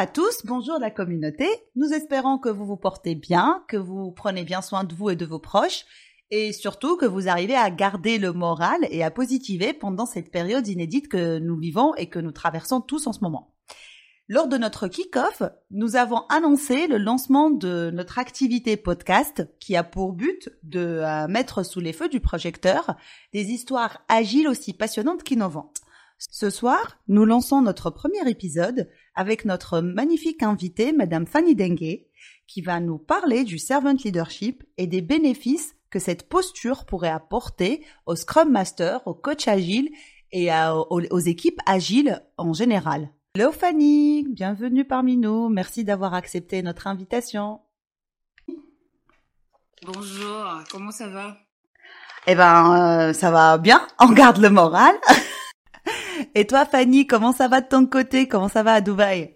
à tous, bonjour la communauté. Nous espérons que vous vous portez bien, que vous prenez bien soin de vous et de vos proches, et surtout que vous arrivez à garder le moral et à positiver pendant cette période inédite que nous vivons et que nous traversons tous en ce moment. Lors de notre kick-off, nous avons annoncé le lancement de notre activité podcast qui a pour but de euh, mettre sous les feux du projecteur des histoires agiles aussi passionnantes qu'innovantes. Ce soir, nous lançons notre premier épisode avec notre magnifique invitée, Madame Fanny Dengue, qui va nous parler du servant leadership et des bénéfices que cette posture pourrait apporter au Scrum Master, au coach agile et aux, équipes agiles en général. Hello Fanny, bienvenue parmi nous. Merci d'avoir accepté notre invitation. Bonjour, comment ça va? Eh ben, euh, ça va bien. On garde le moral. Et toi, Fanny, comment ça va de ton côté? Comment ça va à Dubaï?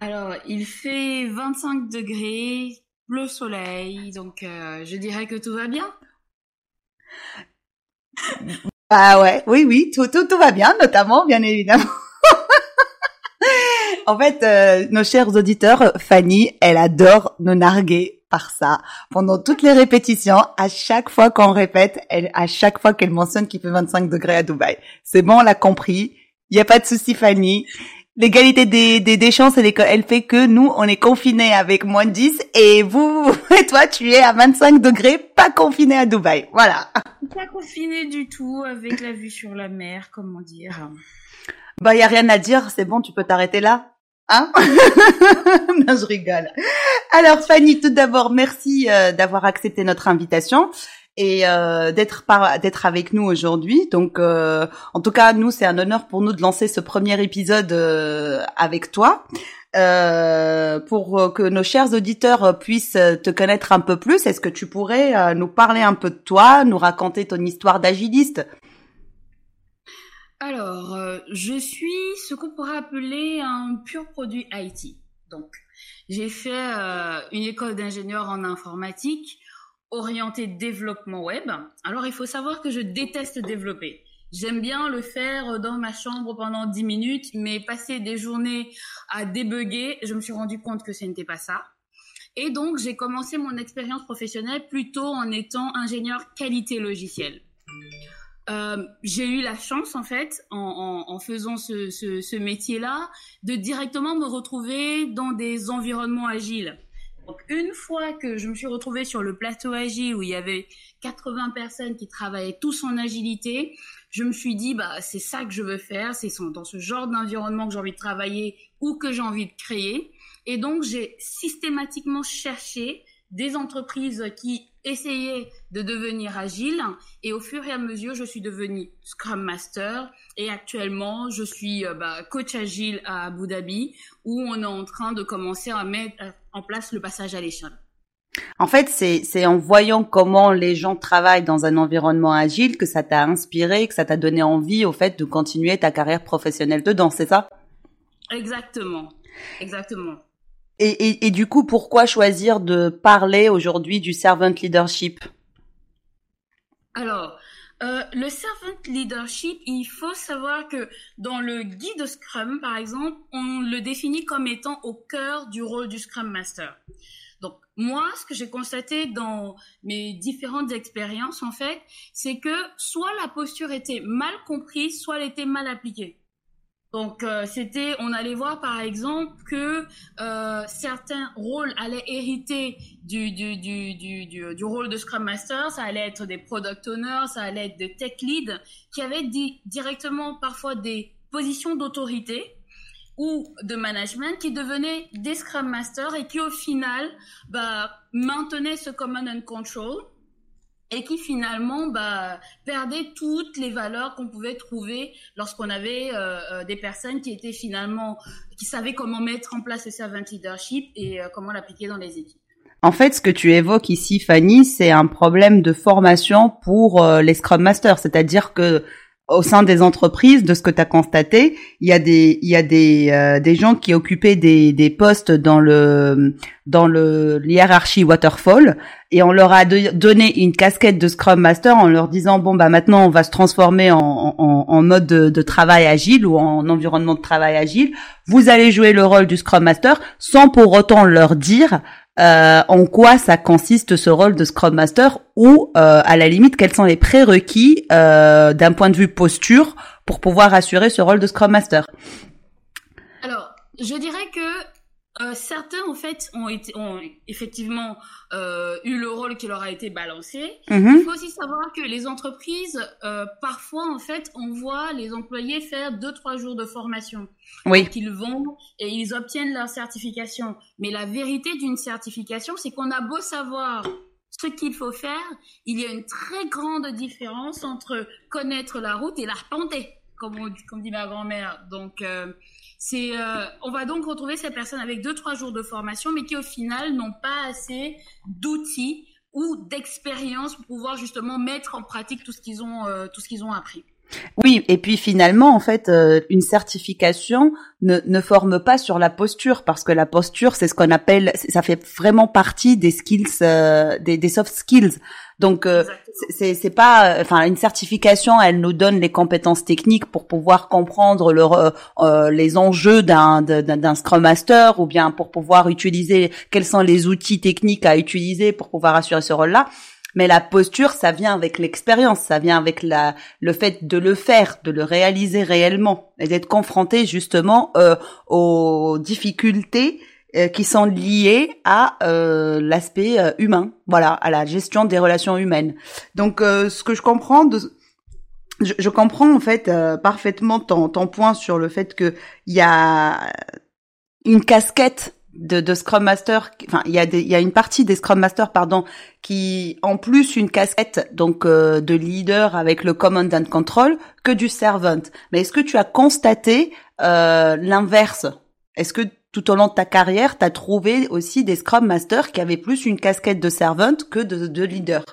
Alors, il fait 25 degrés, bleu soleil, donc euh, je dirais que tout va bien. Ah ouais, oui, oui, tout, tout, tout va bien, notamment, bien évidemment. en fait, euh, nos chers auditeurs, Fanny, elle adore nous narguer par ça pendant toutes les répétitions. À chaque fois qu'on répète, elle, à chaque fois qu'elle mentionne qu'il fait 25 degrés à Dubaï. C'est bon, on l'a compris. Il n'y a pas de souci, Fanny. L'égalité des, des, des chances, elle, elle fait que nous, on est confinés avec moins de 10 et vous, et toi, tu es à 25 degrés, pas confiné à Dubaï. Voilà. Pas confiné du tout, avec la vue sur la mer, comment dire. Bah, il y a rien à dire, c'est bon, tu peux t'arrêter là. Hein Non, je rigole. Alors Fanny, tout d'abord, merci euh, d'avoir accepté notre invitation et euh, d'être d'être avec nous aujourd'hui. Donc, euh, en tout cas, nous, c'est un honneur pour nous de lancer ce premier épisode avec toi. pour que nos chers auditeurs puissent te connaître un peu plus, est-ce que tu pourrais nous parler un peu de toi, nous raconter ton histoire d'agiliste? Alors, euh, je suis ce qu'on pourrait appeler un pur produit IT. Donc, j'ai fait euh, une école d'ingénieur en informatique orientée développement web. Alors, il faut savoir que je déteste développer. J'aime bien le faire dans ma chambre pendant 10 minutes, mais passer des journées à débugger, je me suis rendu compte que ce n'était pas ça. Et donc, j'ai commencé mon expérience professionnelle plutôt en étant ingénieur qualité logicielle. Euh, j'ai eu la chance en fait en, faisant ce, ce, ce métier-là de directement me retrouver dans des environnements agiles. Donc une fois que je me suis retrouvée sur le plateau agile où il y avait 80 personnes qui travaillaient tous en agilité, je me suis dit bah c'est ça que je veux faire, c'est dans ce genre d'environnement que j'ai envie de travailler ou que j'ai envie de créer. Et donc j'ai systématiquement cherché des entreprises qui essayaient de devenir agiles et au fur et à mesure, je suis devenue Scrum Master et actuellement, je suis euh, bah, coach agile à Abu Dhabi où on est en train de commencer à mettre euh, en place le passage à l'échelle. En fait, c'est, c'est en voyant comment les gens travaillent dans un environnement agile que ça t'a inspiré, que ça t'a donné envie au fait de continuer ta carrière professionnelle dedans, c'est ça? Exactement, exactement. Et, du coup, pourquoi choisir de parler aujourd'hui du servant leadership? Alors, euh, le servant leadership, il faut savoir que dans le guide Scrum, par exemple, on le définit comme étant au cœur du rôle du Scrum Master. Donc, moi, ce que j'ai constaté dans mes différentes expériences, en fait, c'est que soit la posture était mal comprise, soit elle était mal appliquée. Donc euh, c'était, on allait voir par exemple que euh, certains rôles allaient hériter du du, du, du, du, rôle de Scrum Master, ça allait être des Product Owners, ça allait être des Tech Leads, qui avaient di directement parfois des positions d'autorité ou de management qui devenaient des Scrum Masters et qui au final bah, maintenaient ce Command and Control et qui finalement bah, perdait toutes les valeurs qu'on pouvait trouver lorsqu'on avait euh, euh, des personnes qui étaient finalement qui savaient comment mettre en place le servant leadership et euh, comment l'appliquer dans les équipes. En fait, ce que tu évoques ici, Fanny, c'est un problème de formation pour les Scrum Masters, c'est-à-dire que au sein des entreprises, de ce que tu as constaté, il y a des il y a des euh, des gens qui occupaient des des postes dans le dans le hiérarchie waterfall et on leur a donné une casquette de Scrum Master en leur disant bon bah maintenant on va se transformer en en, en mode de, de, travail agile ou en environnement de travail agile. Vous allez jouer le rôle du Scrum Master sans pour autant leur dire euh, en quoi ça consiste ce rôle de Scrum Master ou euh, à la limite quels sont les prérequis euh, d'un point de vue posture pour pouvoir assurer ce rôle de Scrum Master? Alors, je dirais que euh, certains, en fait, ont, été, ont effectivement euh, eu le rôle qui leur a été balancé. Mhm. Il faut aussi savoir que les entreprises, euh, parfois, en fait, on voit les employés faire deux, trois jours de formation. Oui. Donc, ils vont et ils obtiennent leur certification. Mais la vérité d'une certification, c'est qu'on a beau savoir ce qu'il faut faire, il y a une très grande différence entre connaître la route et l'arpenter, comme, on, comme dit ma grand-mère. Donc, c'est, euh, on va donc retrouver ces personnes avec deux trois jours de formation, mais qui au final n'ont pas assez d'outils ou d'expérience pour pouvoir justement mettre en pratique tout ce qu'ils ont, euh, tout ce qu'ils ont appris. Oui, et puis finalement, en fait, euh, une certification ne, ne forme pas sur la posture parce que la posture, c'est ce qu'on appelle, ça fait vraiment partie des skills, des, des soft skills. Donc euh, c'est pas, enfin une certification, elle nous donne les compétences techniques pour pouvoir comprendre le, euh, euh, les enjeux d'un d'un Scrum Master ou bien pour pouvoir utiliser quels sont les outils techniques à utiliser pour pouvoir assurer ce rôle-là. Mais la posture, ça vient avec l'expérience, ça vient avec la, le fait de le faire, de le réaliser réellement et d'être confronté justement euh, aux difficultés euh, qui sont liées à euh, l'aspect euh, humain, voilà, à la gestion des relations humaines. Donc, ce que je comprends de je, je comprends en fait parfaitement ton, ton point sur le fait que il y a une casquette de, de Scrum Master, enfin il y a y a une partie des Scrum Master pardon qui en plus une casquette donc de leader avec le Command and Control que du Servant. Mais est-ce que tu as constaté l'inverse? Est-ce que tout au long de ta carrière, tu as trouvé aussi des Scrum Masters qui avaient plus une casquette de servante que de, leader?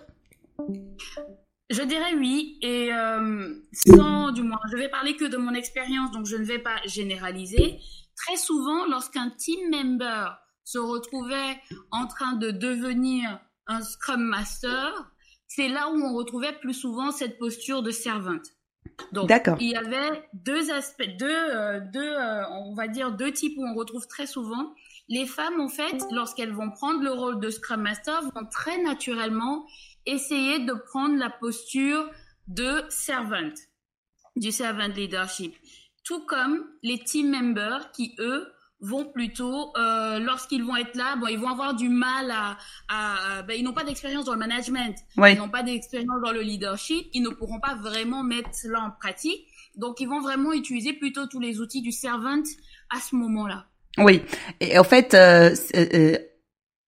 Je dirais oui, et euh, sans, du moins, je vais parler que de mon expérience, donc je ne vais pas généraliser. Très souvent, lorsqu'un team member se retrouvait en train de devenir un Scrum Master, c'est là où on retrouvait plus souvent cette posture de servante. Donc, il y avait deux aspects, deux, euh, deux euh, on va dire deux types où on retrouve très souvent. Les femmes, en fait, lorsqu'elles vont prendre le rôle de Scrum Master, vont très naturellement essayer de prendre la posture de servant, du servant leadership. Tout comme les team members qui, eux, vont plutôt, euh, lorsqu'ils vont être là, bon, ils vont avoir du mal à, à, ben, ils n'ont pas d'expérience dans le management, ils n'ont pas d'expérience dans le leadership, ils ne pourront pas vraiment mettre cela en pratique. Donc, ils vont vraiment utiliser plutôt tous les outils du servant à ce moment-là. Oui, et en fait, euh, euh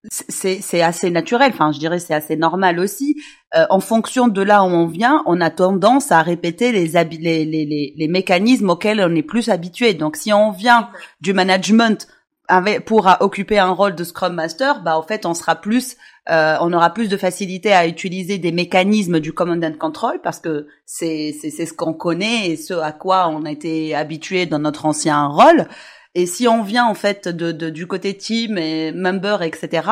c'est assez naturel. Enfin, je dirais c'est assez normal aussi. Euh, en fonction de là où on vient, on a tendance à répéter les, les, les, les, mécanismes auxquels on est plus habitué. Donc, si on vient du management avec, pour occuper un rôle de Scrum Master, bah en fait, on sera plus, euh, on aura plus de facilité à utiliser des mécanismes du Command and Control parce que c'est c'est ce qu'on connaît et ce à quoi on a été habitué dans notre ancien rôle. Et si on vient en fait de, du côté team et member, etc.,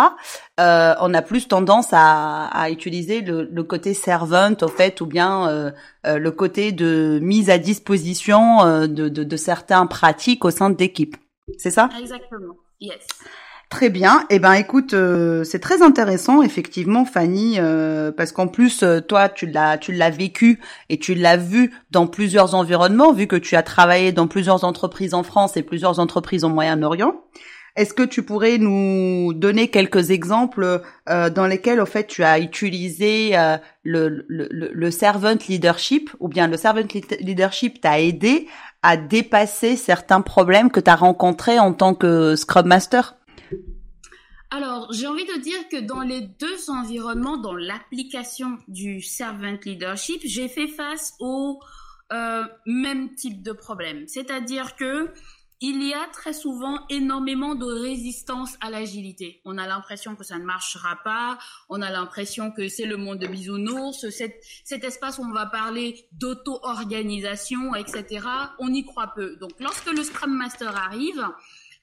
euh, on a plus tendance à, à utiliser le, le, côté servant au fait, ou bien euh, euh, le côté de mise à disposition euh, de, de, de certains pratiques au sein de l'équipe. C'est ça? Exactement. Yes. Très bien. Eh ben, écoute, euh, c'est très intéressant, effectivement, Fanny, euh, parce qu'en plus, euh, toi, tu l'as, tu l'as vécu et tu l'as vu dans plusieurs environnements, vu que tu as travaillé dans plusieurs entreprises en France et plusieurs entreprises au Moyen-Orient. Est-ce que tu pourrais nous donner quelques exemples dans lesquels, au fait, tu as utilisé le, le, le, servant leadership ou bien le servant leadership t'a aidé à dépasser certains problèmes que tu as rencontrés en tant que Scrum Master? Alors, j'ai envie de dire que dans les deux environnements, dans l'application du servant leadership, j'ai fait face au euh, même type de problème. C'est-à-dire que il y a très souvent énormément de résistance à l'agilité. On a l'impression que ça ne marchera pas, on a l'impression que c'est le monde de bisounours, cet, cet espace où on va parler d'auto-organisation, etc. On y croit peu. Donc lorsque le Scrum Master arrive,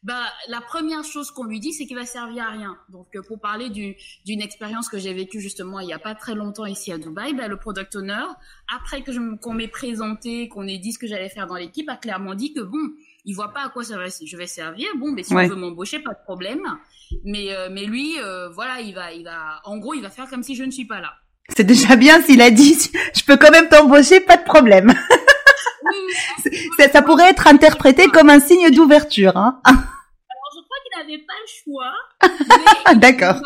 bah, la première chose qu'on lui dit, c'est qu'il va servir à rien. Donc, euh, pour parler d'une expérience que j'ai vécue justement il y a pas très longtemps ici à Dubaï, bah, le product owner, après que qu'on m'ait présenté, qu'on ait dit ce que j'allais faire dans l'équipe, a clairement dit que bon, il voit pas à quoi ça va, je vais servir. Bon, mais si on veut m'embaucher, pas de problème. Mais euh, mais lui, euh, voilà, il va il va, en gros, il va faire comme si je ne suis pas là. C'est déjà bien s'il a dit, je peux quand même t'embaucher, pas de problème. ça, ça, pourrait être interprété comme un signe d'ouverture. Hein. Alors je crois qu'il n'avait pas le choix. D'accord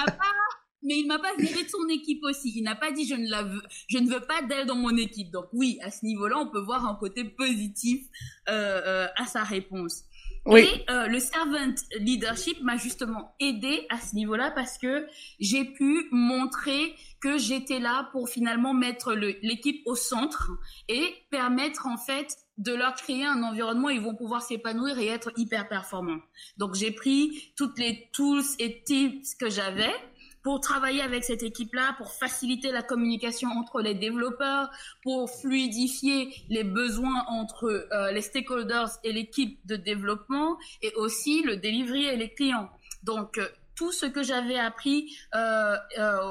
mais il m'a pas viré de son équipe aussi. Il n'a pas dit je ne la veux, je ne veux pas d'elle dans mon équipe. Donc oui, à ce niveau-là, on peut voir un côté positif euh, euh, à sa réponse. Oui. Et euh, le servant leadership m'a justement aidé à ce niveau-là parce que j'ai pu montrer que j'étais là pour finalement mettre l'équipe au centre et permettre en fait de leur créer un environnement où ils vont pouvoir s'épanouir et être hyper performants. Donc j'ai pris toutes les tools et tips que j'avais pour travailler avec cette équipe-là, pour faciliter la communication entre les développeurs, pour fluidifier les besoins entre euh, les stakeholders et l'équipe de développement, et aussi le delivery et les clients. Donc, euh, tout ce que j'avais appris euh,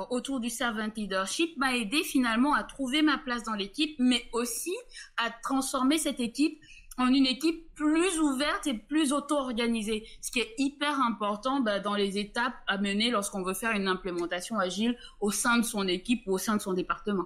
autour du servant leadership m'a aidé finalement à trouver ma place dans l'équipe, mais aussi à transformer cette équipe en une équipe plus ouverte et plus auto-organisée, ce qui est hyper important bah, dans les étapes à mener lorsqu'on veut faire une implémentation agile au sein de son équipe ou au sein de son département.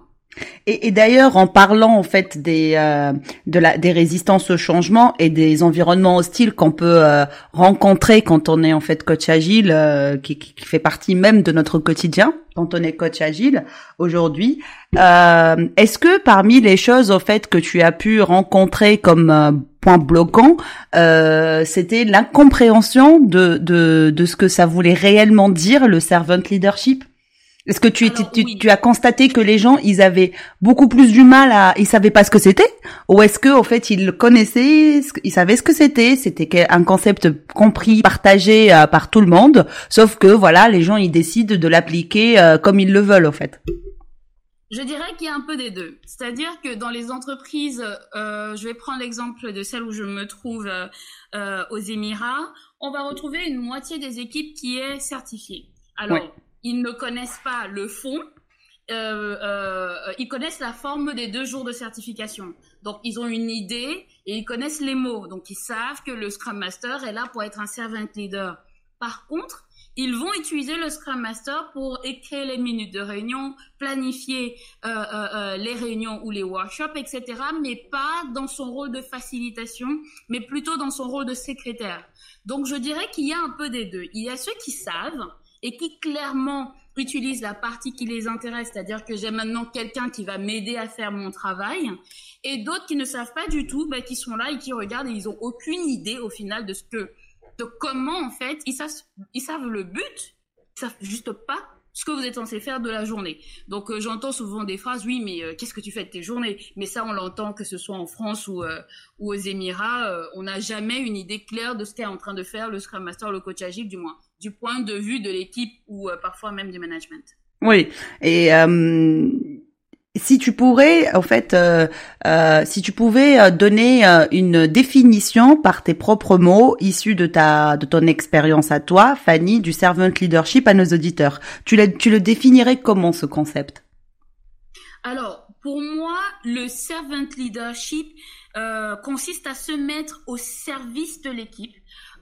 Et, et d'ailleurs, en parlant en fait des euh, de la des résistances au changement et des environnements hostiles qu'on peut euh, rencontrer quand on est en fait coach agile, euh, qui, qui, fait partie même de notre quotidien quand on est coach agile aujourd'hui, est-ce que parmi les choses au fait que tu as pu rencontrer comme point bloquant, c'était l'incompréhension de, de de ce que ça voulait réellement dire le servant leadership? Est-ce que tu, tu, as constaté que les gens, ils avaient beaucoup plus du mal à, ils savaient pas ce que c'était, ou est-ce que au fait ils connaissaient, ils savaient ce que c'était, c'était un concept compris, partagé euh, par tout le monde, sauf que voilà, les gens ils décident de l'appliquer euh, comme ils le veulent au fait. Je dirais qu'il y a un peu des deux. C'est-à-dire que dans les entreprises, euh, je vais prendre l'exemple de celle où je me trouve aux Émirats, on va retrouver une moitié des équipes qui est certifiée. Alors, ils ne connaissent pas le fond, euh, euh, ils connaissent la forme des deux jours de certification. Donc, ils ont une idée et ils connaissent les mots. Donc, ils savent que le Scrum Master est là pour être un servant leader. Par contre, ils vont utiliser le Scrum Master pour écrire les minutes de réunion, planifier euh, les réunions ou les workshops, etc. Mais pas dans son rôle de facilitation, mais plutôt dans son rôle de secrétaire. Donc, je dirais qu'il y a un peu des deux. Il y a ceux qui savent et qui clairement utilisent la partie qui les intéresse, c'est-à-dire que j'ai maintenant quelqu'un qui va m'aider à faire mon travail, et d'autres qui ne savent pas du tout, bah, qui sont là et qui regardent et ils ont aucune idée au final de ce que, de comment en fait, ils savent, ils savent le but, ils savent juste pas ce que vous êtes censé faire de la journée. Donc euh, j'entends souvent des phrases, oui, mais euh, qu'est-ce que tu fais de tes journées? Mais ça, on l'entend que ce soit en France ou, euh, ou aux Émirats, on n'a jamais une idée claire de ce qu'est en train de faire le Scrum Master, le coach agile, du moins du point de vue de l'équipe ou euh, parfois même du management. Oui, et euh, si tu pourrais, en fait, euh, si tu pouvais donner une définition par tes propres mots issus de ta de ton expérience à toi, Fanny, du servant leadership à nos auditeurs, tu le, tu le définirais comment ce concept? Alors, pour moi, le servant leadership consiste à se mettre au service de l'équipe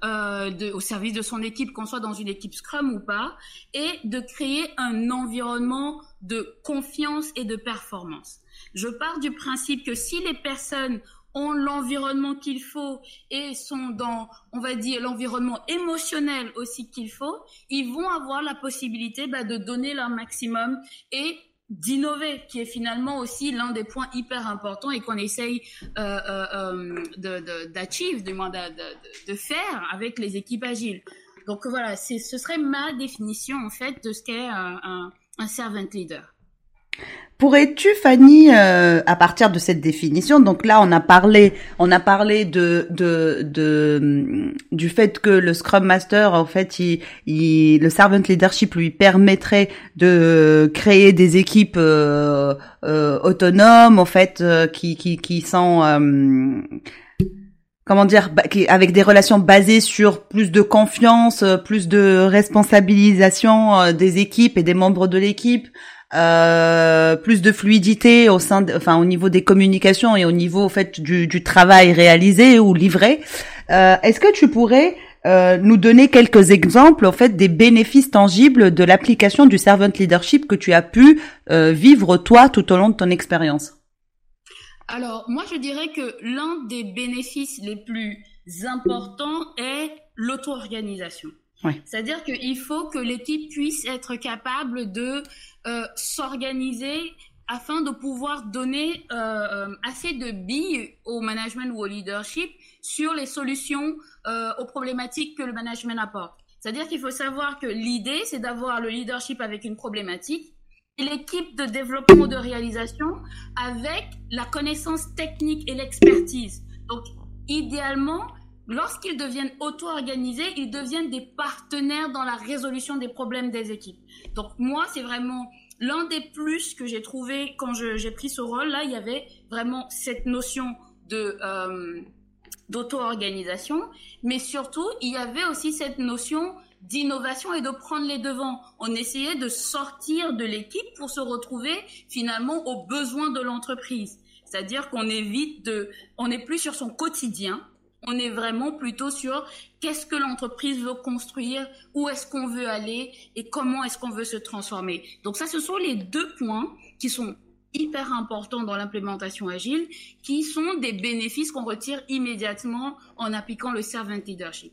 euh, de, au service de son équipe, qu'on soit dans une équipe Scrum ou pas, et de créer un environnement de confiance et de performance. Je pars du principe que si les personnes ont l'environnement qu'il faut et sont dans, on va dire, l'environnement émotionnel aussi qu'il faut, ils vont avoir la possibilité bah, de donner leur maximum et d'innover, qui est finalement aussi l'un des points hyper importants et qu'on essaye euh, euh, euh d'achieve, du moins de, faire avec les équipes agiles. Donc voilà, ce serait ma définition en fait de ce qu'est un, un servant leader. Pourrais-tu, Fanny, euh, à partir de cette définition, donc là on a parlé, on a parlé de, de, de du fait que le Scrum Master, en fait, il, il, le servant leadership lui permettrait de créer des équipes euh, euh, autonomes, en fait, qui, qui, qui sont comment dire, avec des relations basées sur plus de confiance, plus de responsabilisation des équipes et des membres de l'équipe, euh, plus de fluidité au sein, enfin au niveau des communications et au niveau au fait du, du travail réalisé ou livré. Euh, Est-ce que tu pourrais euh, nous donner quelques exemples en fait des bénéfices tangibles de l'application du servant leadership que tu as pu euh, vivre toi tout au long de ton expérience? Alors moi je dirais que l'un des bénéfices les plus importants est l'auto-organisation. C'est-à-dire qu'il faut que l'équipe puisse être capable de euh, s'organiser afin de pouvoir donner euh, euh, assez de billes au management ou au leadership sur les solutions aux problématiques que le management apporte. C'est-à-dire qu'il faut savoir que l'idée, c'est d'avoir le leadership avec une problématique l'équipe de développement de réalisation avec la connaissance technique et l'expertise. Donc, idéalement, lorsqu'ils deviennent auto-organisés, ils deviennent des partenaires dans la résolution des problèmes des équipes. Donc moi, c'est vraiment l'un des plus que j'ai trouvé quand j'ai pris ce rôle-là. Il y avait vraiment cette notion de euh, d'auto-organisation, mais surtout, il y avait aussi cette notion d'innovation et de prendre les devants. On essayait de sortir de l'équipe pour se retrouver finalement aux besoins de l'entreprise. C'est-à-dire qu'on évite de, on n'est plus sur son quotidien, on est vraiment plutôt sur qu'est-ce que l'entreprise veut construire, où est-ce qu'on veut aller et comment est-ce qu'on veut se transformer. Donc ça, ce sont les deux points qui sont hyper importants dans l'implémentation agile, qui sont des bénéfices qu'on retire immédiatement en appliquant le servant leadership.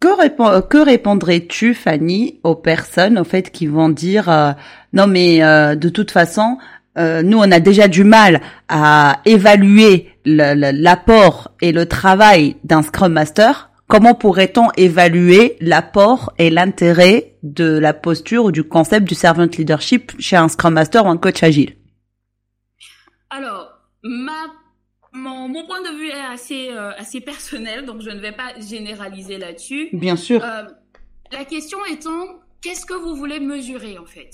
Que, répondrais-tu, Fanny, aux personnes, au fait, qui vont dire euh, non mais euh, de toute façon, euh, nous, on a déjà du mal à évaluer l'apport et le travail d'un Scrum Master. Comment pourrait-on évaluer l'apport et l'intérêt de la posture ou du concept du servant leadership chez un Scrum Master ou un coach agile? Alors, ma, mon, point de vue est assez, euh, assez personnel, donc je ne vais pas généraliser là-dessus. Bien sûr. Euh, la question étant, qu'est-ce que vous voulez mesurer en fait?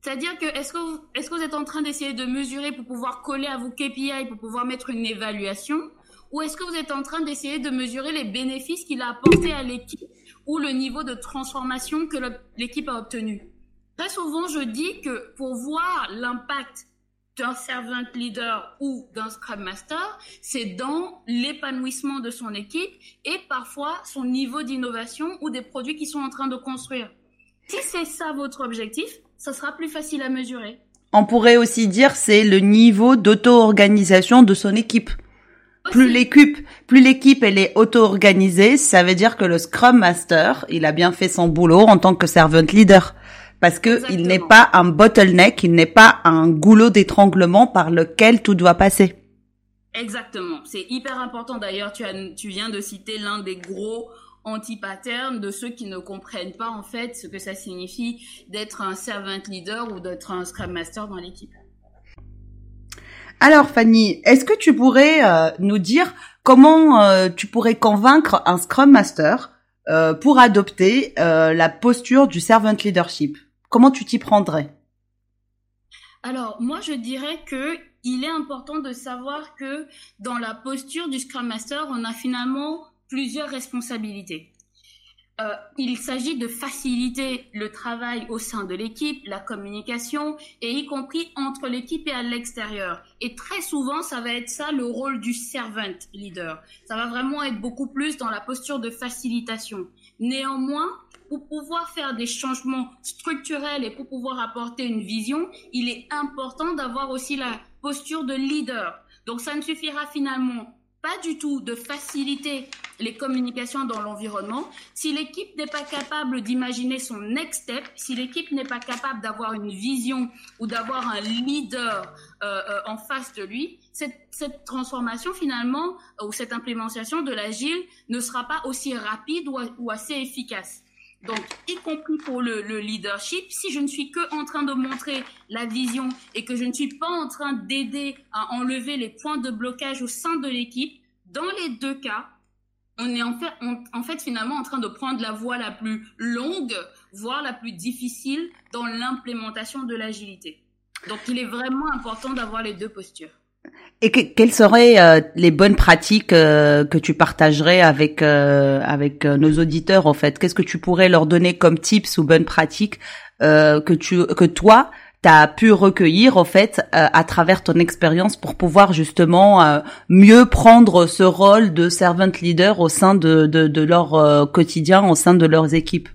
C'est-à-dire que est-ce que vous, est-ce que vous êtes en train d'essayer de mesurer pour pouvoir coller à vos KPI pour pouvoir mettre une évaluation? Ou est-ce que vous êtes en train d'essayer de mesurer les bénéfices qu'il a apportés à l'équipe ou le niveau de transformation que l'équipe a obtenu? Très souvent, je dis que pour voir l'impact d'un servant leader ou d'un scrum master, c'est dans l'épanouissement de son équipe et parfois son niveau d'innovation ou des produits qu'ils sont en train de construire. Si c'est ça votre objectif, ça sera plus facile à mesurer. On pourrait aussi dire c'est le niveau d'auto-organisation de son équipe. Plus l'équipe, plus l'équipe elle est auto-organisée, ça veut dire que le Scrum Master, il a bien fait son boulot en tant que servant leader. Parce que il n'est pas un bottleneck, il n'est pas un goulot d'étranglement par lequel tout doit passer. Exactement. C'est hyper important. D'ailleurs, tu, tu viens de citer l'un des gros anti-pattern de ceux qui ne comprennent pas en fait ce que ça signifie d'être un servant leader ou d'être un scrum master dans l'équipe. Alors Fanny, est-ce que tu pourrais euh, nous dire comment euh, tu pourrais convaincre un scrum master euh, pour adopter la posture du servant leadership? Comment tu t'y prendrais? Alors, moi, je dirais que il est important de savoir que dans la posture du Scrum Master, on a finalement plusieurs responsabilités. Euh, il s'agit de faciliter le travail au sein de l'équipe, la communication, et y compris entre l'équipe et à l'extérieur. Et très souvent, ça va être ça le rôle du servant leader. Ça va vraiment être beaucoup plus dans la posture de facilitation. Néanmoins, pour pouvoir faire des changements structurels et pour pouvoir apporter une vision, il est important d'avoir aussi la posture de leader. Donc ça ne suffira finalement pas du tout de faciliter les communications dans l'environnement, si l'équipe n'est pas capable d'imaginer son next step, si l'équipe n'est pas capable d'avoir une vision ou d'avoir un leader euh, euh, en face de lui, cette, cette transformation finalement ou cette implémentation de l'agile ne sera pas aussi rapide ou, ou assez efficace. Donc, y compris pour le, le, leadership, si je ne suis que en train de montrer la vision et que je ne suis pas en train d'aider à enlever les points de blocage au sein de l'équipe, dans les deux cas, on est en fait, en fait finalement en train de prendre la voie la plus longue, voire la plus difficile dans l'implémentation de l'agilité. Donc, il est vraiment important d'avoir les deux postures. Et quelles seraient euh, les bonnes pratiques euh, que tu partagerais avec euh, avec nos auditeurs en fait? Qu'est-ce que tu pourrais leur donner comme tips ou bonnes pratiques que tu que toi tu as pu recueillir en fait à travers ton expérience pour pouvoir justement mieux prendre ce rôle de servant leader au sein de de, de leur quotidien, au sein de leurs équipes?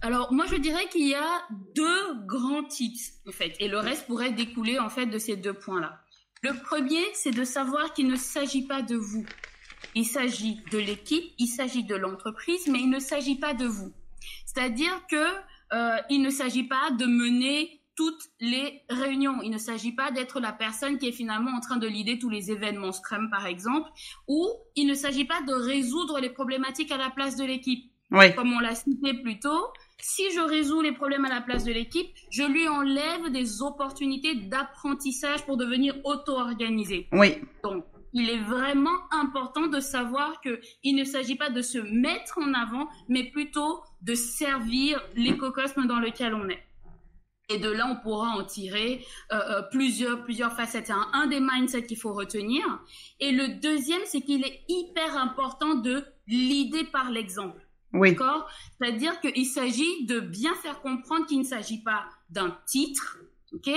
Alors moi je dirais qu'il y a deux grands tips en fait. Et le reste pourrait découler en fait de ces deux points là. Le premier, c'est de savoir qu'il ne s'agit pas de vous. Il s'agit de l'équipe, il s'agit de l'entreprise, mais il ne s'agit pas de vous. C'est-à-dire que euh, il ne s'agit pas de mener toutes les réunions. Il ne s'agit pas d'être la personne qui est finalement en train de lider tous les événements Scrum, par exemple, ou il ne s'agit pas de résoudre les problématiques à la place de l'équipe. Oui. Comme on l'a cité plus tôt, si je résous les problèmes à la place de l'équipe, je lui enlève des opportunités d'apprentissage pour devenir auto-organisé. Oui. Donc, il est vraiment important de savoir que il ne s'agit pas de se mettre en avant, mais plutôt de servir l'écosystème dans lequel on est. Et de là, on pourra en tirer euh, euh, plusieurs, plusieurs facettes. C'est un, un des mindsets qu'il faut retenir. Et le deuxième, c'est qu'il est hyper important de l'idée par l'exemple. Oui. D'accord? C'est-à-dire qu'il s'agit de bien faire comprendre qu'il ne s'agit pas d'un titre, ok?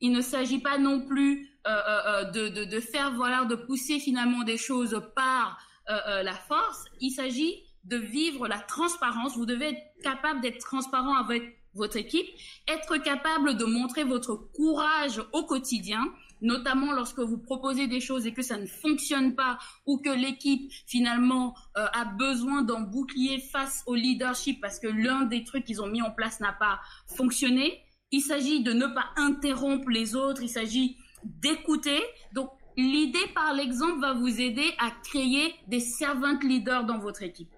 Il ne s'agit pas non plus euh, euh, euh, de, de, faire, voilà, de pousser finalement des choses par la force. Il s'agit de vivre la transparence. Vous devez être capable d'être transparent avec votre équipe, être capable de montrer votre courage au quotidien notamment lorsque vous proposez des choses et que ça ne fonctionne pas ou que l'équipe finalement euh, a besoin d'un bouclier face au leadership parce que l'un des trucs qu'ils ont mis en place n'a pas fonctionné. Il s'agit de ne pas interrompre les autres, il s'agit d'écouter. Donc l'idée par l'exemple va vous aider à créer des servant leaders dans votre équipe.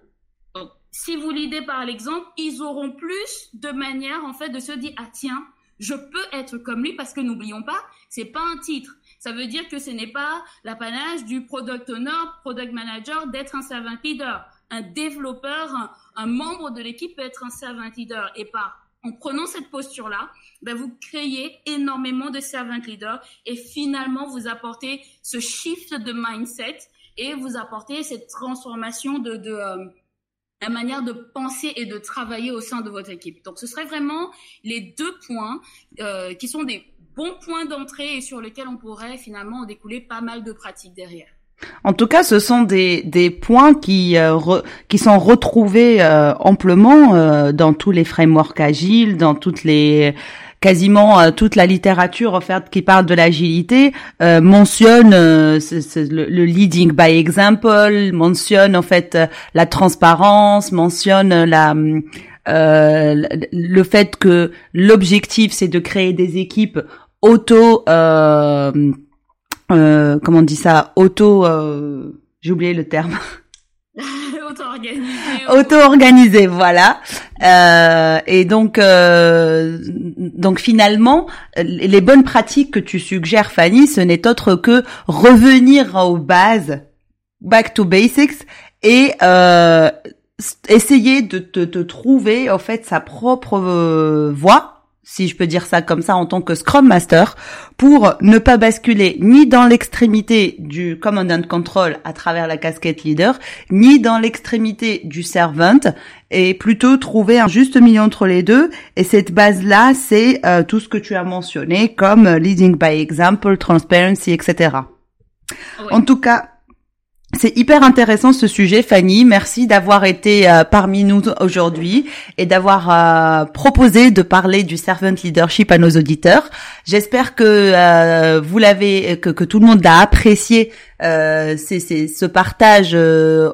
Donc, si vous l'idez par l'exemple, ils auront plus de manière en fait de se dire ah tiens je peux être comme lui parce que n'oublions pas, c'est pas un titre. Ça veut dire que ce n'est pas l'apanage du product owner, product manager d'être un servant leader. Un développeur, un, membre de l'équipe peut être un servant leader. Et par en prenant cette posture-là, ben vous créez énormément de servant leader et finalement vous apportez ce shift de mindset et vous apportez cette transformation de, de euh, la manière de penser et de travailler au sein de votre équipe. Donc ce serait vraiment les deux points euh, qui sont des bons points d'entrée et sur lesquels on pourrait finalement découler pas mal de pratiques derrière. En tout cas, ce sont des, des points qui, euh, qui sont retrouvés euh, amplement dans tous les frameworks agiles, dans toutes les quasiment euh, toute la littérature offerte qui parle de l'agilité euh, mentionne euh, le, leading by example, mentionne en fait la transparence, mentionne la le fait que l'objectif c'est de créer des équipes auto comment on dit ça auto j'ai oublié le terme Auto-organisé. Auto-organisé, voilà. Euh, et donc, euh, donc finalement, les bonnes pratiques que tu suggères, Fanny, ce n'est autre que revenir aux bases, back to basics, et euh, essayer de te, trouver en fait sa propre euh, voie si je peux dire ça comme ça en tant que Scrum Master, pour ne pas basculer ni dans l'extrémité du Command and Control à travers la casquette leader, ni dans l'extrémité du servant, et plutôt trouver un juste milieu entre les deux. Et cette base-là, c'est euh, tout ce que tu as mentionné comme leading by example, transparency, etc. En tout cas, c'est hyper intéressant ce sujet, Fanny. Merci d'avoir été euh, parmi nous aujourd'hui et d'avoir euh, proposé de parler du servant leadership à nos auditeurs. J'espère que euh, vous l'avez, que, que, tout le monde a apprécié ce partage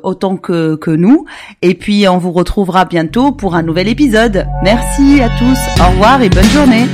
autant que, que nous. Et puis on vous retrouvera bientôt pour un nouvel épisode. Merci à tous. Au revoir et bonne journée.